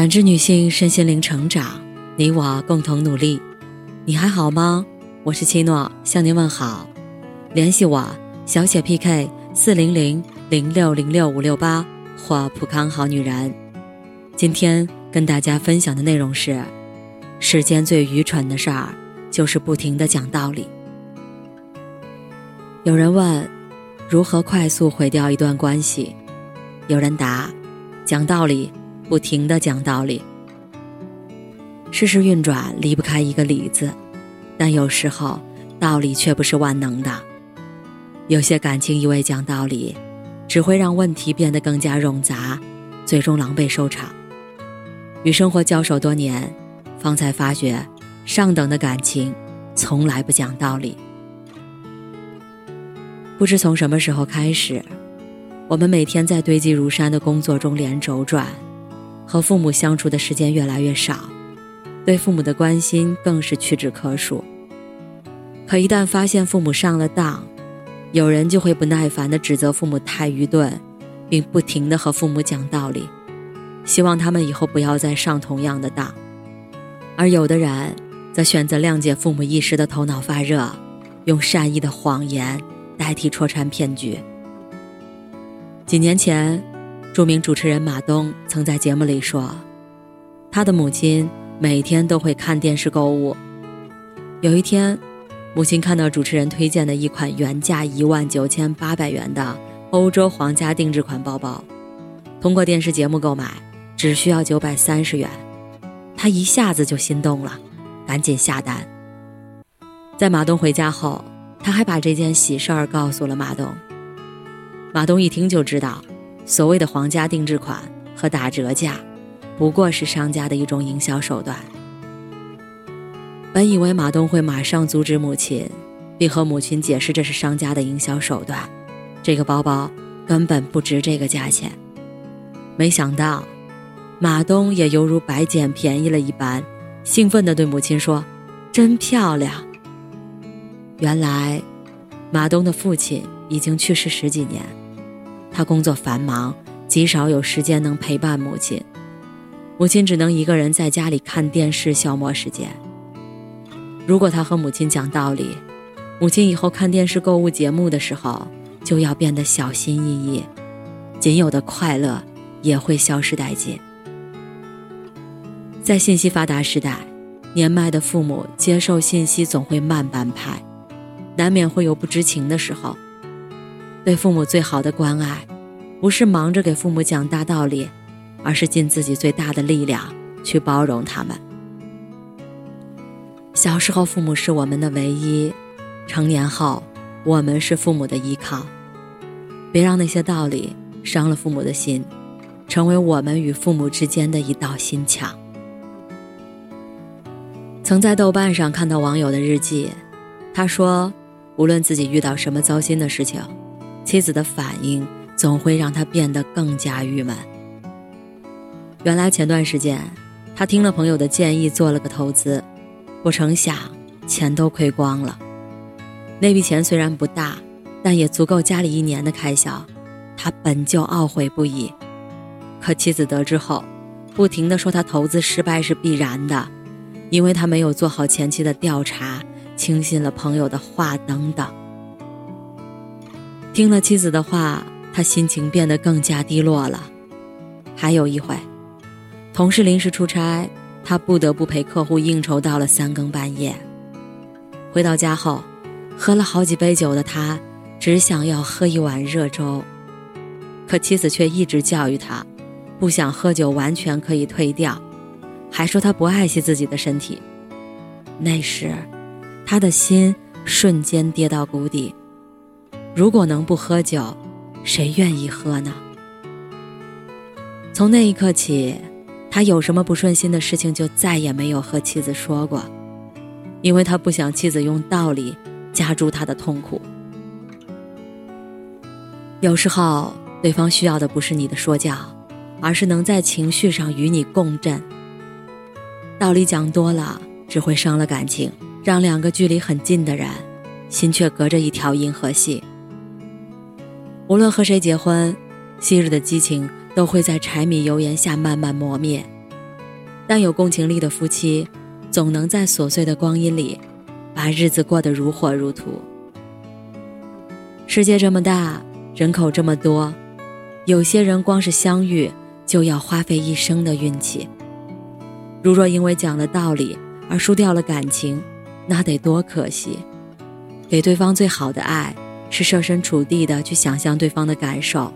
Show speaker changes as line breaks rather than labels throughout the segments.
感知女性身心灵成长，你我共同努力。你还好吗？我是七诺，向您问好。联系我：小写 PK 四零零零六零六五六八或普康好女人。今天跟大家分享的内容是：世间最愚蠢的事儿，就是不停的讲道理。有人问：如何快速毁掉一段关系？有人答：讲道理。不停的讲道理，世事运转离不开一个理字，但有时候道理却不是万能的。有些感情一味讲道理，只会让问题变得更加冗杂，最终狼狈收场。与生活交手多年，方才发觉，上等的感情从来不讲道理。不知从什么时候开始，我们每天在堆积如山的工作中连轴转。和父母相处的时间越来越少，对父母的关心更是屈指可数。可一旦发现父母上了当，有人就会不耐烦地指责父母太愚钝，并不停地和父母讲道理，希望他们以后不要再上同样的当。而有的人则选择谅解父母一时的头脑发热，用善意的谎言代替戳穿骗局。几年前。著名主持人马东曾在节目里说，他的母亲每天都会看电视购物。有一天，母亲看到主持人推荐的一款原价一万九千八百元的欧洲皇家定制款包包，通过电视节目购买只需要九百三十元，他一下子就心动了，赶紧下单。在马东回家后，他还把这件喜事儿告诉了马东。马东一听就知道。所谓的皇家定制款和打折价，不过是商家的一种营销手段。本以为马东会马上阻止母亲，并和母亲解释这是商家的营销手段，这个包包根本不值这个价钱。没想到，马东也犹如白捡便宜了一般，兴奋地对母亲说：“真漂亮。”原来，马东的父亲已经去世十几年。他工作繁忙，极少有时间能陪伴母亲，母亲只能一个人在家里看电视消磨时间。如果他和母亲讲道理，母亲以后看电视购物节目的时候就要变得小心翼翼，仅有的快乐也会消失殆尽。在信息发达时代，年迈的父母接受信息总会慢半拍，难免会有不知情的时候。对父母最好的关爱，不是忙着给父母讲大道理，而是尽自己最大的力量去包容他们。小时候，父母是我们的唯一；成年后，我们是父母的依靠。别让那些道理伤了父母的心，成为我们与父母之间的一道心墙。曾在豆瓣上看到网友的日记，他说：“无论自己遇到什么糟心的事情。”妻子的反应总会让他变得更加郁闷。原来前段时间，他听了朋友的建议做了个投资，不成想钱都亏光了。那笔钱虽然不大，但也足够家里一年的开销。他本就懊悔不已，可妻子得知后，不停的说他投资失败是必然的，因为他没有做好前期的调查，轻信了朋友的话等等。听了妻子的话，他心情变得更加低落了。还有一回，同事临时出差，他不得不陪客户应酬到了三更半夜。回到家后，喝了好几杯酒的他，只想要喝一碗热粥，可妻子却一直教育他，不想喝酒完全可以退掉，还说他不爱惜自己的身体。那时，他的心瞬间跌到谷底。如果能不喝酒，谁愿意喝呢？从那一刻起，他有什么不顺心的事情，就再也没有和妻子说过，因为他不想妻子用道理加诸他的痛苦。有时候，对方需要的不是你的说教，而是能在情绪上与你共振。道理讲多了，只会伤了感情，让两个距离很近的人，心却隔着一条银河系。无论和谁结婚，昔日的激情都会在柴米油盐下慢慢磨灭，但有共情力的夫妻，总能在琐碎的光阴里，把日子过得如火如荼。世界这么大，人口这么多，有些人光是相遇就要花费一生的运气。如若因为讲了道理而输掉了感情，那得多可惜！给对方最好的爱，是设身处地的去想象对方的感受，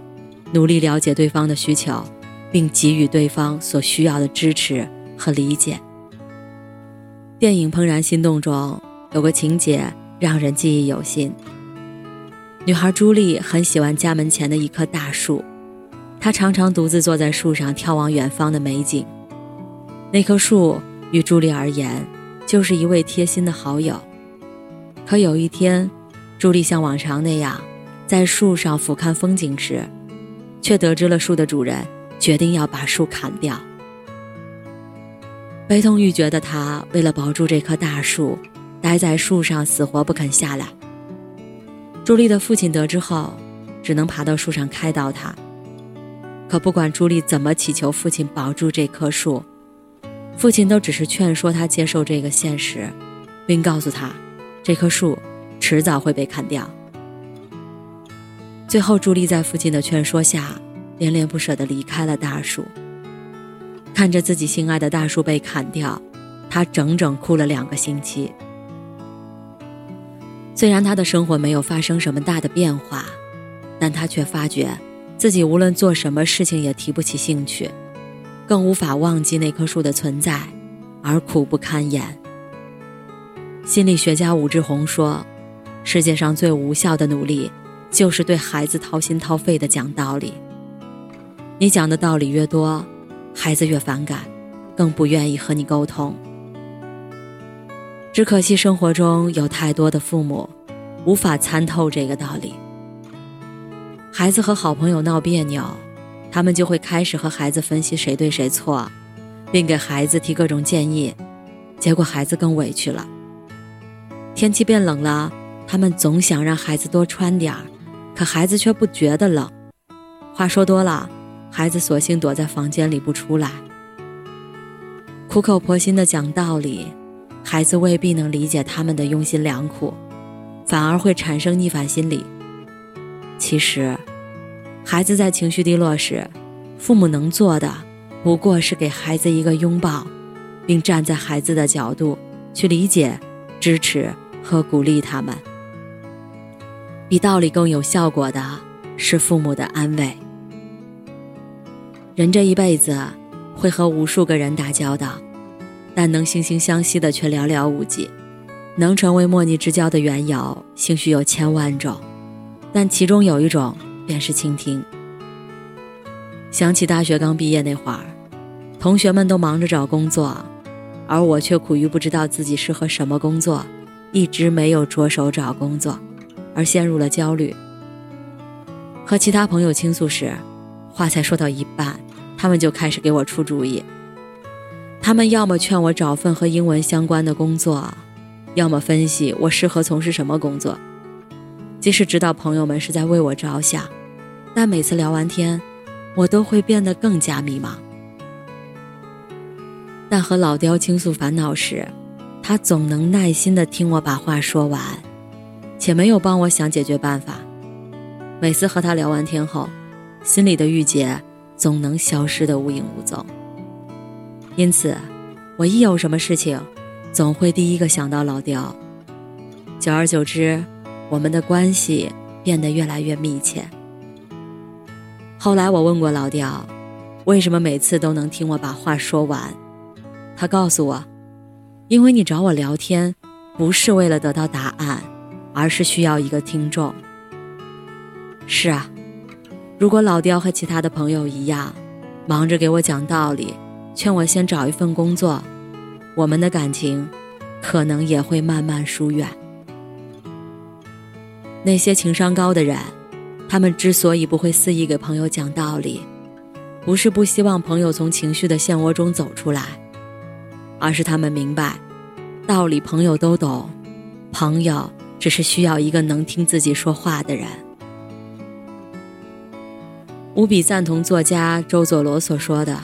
努力了解对方的需求，并给予对方所需要的支持。和理解。电影《怦然心动》中有个情节让人记忆犹新。女孩朱莉很喜欢家门前的一棵大树，她常常独自坐在树上眺望远方的美景。那棵树与朱莉而言就是一位贴心的好友。可有一天，朱莉像往常那样在树上俯瞰风景时，却得知了树的主人决定要把树砍掉。悲痛欲绝的他，为了保住这棵大树，待在树上死活不肯下来。朱莉的父亲得知后，只能爬到树上开导他。可不管朱莉怎么祈求父亲保住这棵树，父亲都只是劝说他接受这个现实，并告诉他，这棵树迟早会被砍掉。最后，朱莉在父亲的劝说下，恋恋不舍地离开了大树。看着自己心爱的大树被砍掉，他整整哭了两个星期。虽然他的生活没有发生什么大的变化，但他却发觉自己无论做什么事情也提不起兴趣，更无法忘记那棵树的存在，而苦不堪言。心理学家武志红说：“世界上最无效的努力，就是对孩子掏心掏肺的讲道理。你讲的道理越多。”孩子越反感，更不愿意和你沟通。只可惜生活中有太多的父母，无法参透这个道理。孩子和好朋友闹别扭，他们就会开始和孩子分析谁对谁错，并给孩子提各种建议，结果孩子更委屈了。天气变冷了，他们总想让孩子多穿点儿，可孩子却不觉得冷。话说多了。孩子索性躲在房间里不出来，苦口婆心的讲道理，孩子未必能理解他们的用心良苦，反而会产生逆反心理。其实，孩子在情绪低落时，父母能做的不过是给孩子一个拥抱，并站在孩子的角度去理解、支持和鼓励他们。比道理更有效果的是父母的安慰。人这一辈子会和无数个人打交道，但能惺惺相惜的却寥寥无几。能成为莫逆之交的缘由，兴许有千万种，但其中有一种便是倾听。想起大学刚毕业那会儿，同学们都忙着找工作，而我却苦于不知道自己适合什么工作，一直没有着手找工作，而陷入了焦虑。和其他朋友倾诉时，话才说到一半。他们就开始给我出主意。他们要么劝我找份和英文相关的工作，要么分析我适合从事什么工作。即使知道朋友们是在为我着想，但每次聊完天，我都会变得更加迷茫。但和老刁倾诉烦恼时，他总能耐心地听我把话说完，且没有帮我想解决办法。每次和他聊完天后，心里的郁结。总能消失的无影无踪。因此，我一有什么事情，总会第一个想到老刁。久而久之，我们的关系变得越来越密切。后来我问过老刁，为什么每次都能听我把话说完？他告诉我，因为你找我聊天，不是为了得到答案，而是需要一个听众。是啊。如果老刁和其他的朋友一样，忙着给我讲道理，劝我先找一份工作，我们的感情可能也会慢慢疏远。那些情商高的人，他们之所以不会肆意给朋友讲道理，不是不希望朋友从情绪的漩涡中走出来，而是他们明白，道理朋友都懂，朋友只是需要一个能听自己说话的人。无比赞同作家周佐罗所说的：“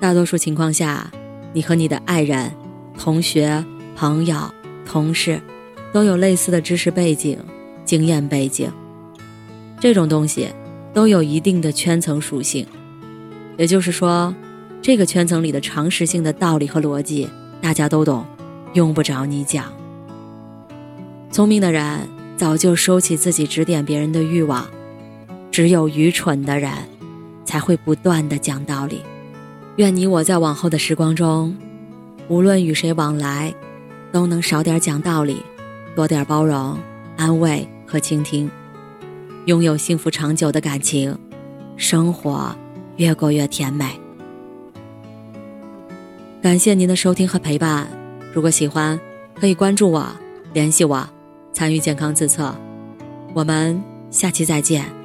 大多数情况下，你和你的爱人、同学、朋友、同事都有类似的知识背景、经验背景，这种东西都有一定的圈层属性。也就是说，这个圈层里的常识性的道理和逻辑，大家都懂，用不着你讲。聪明的人早就收起自己指点别人的欲望，只有愚蠢的人，才会不断的讲道理。愿你我在往后的时光中，无论与谁往来，都能少点讲道理，多点包容、安慰和倾听，拥有幸福长久的感情，生活越过越甜美。感谢您的收听和陪伴，如果喜欢，可以关注我，联系我，参与健康自测。我们下期再见。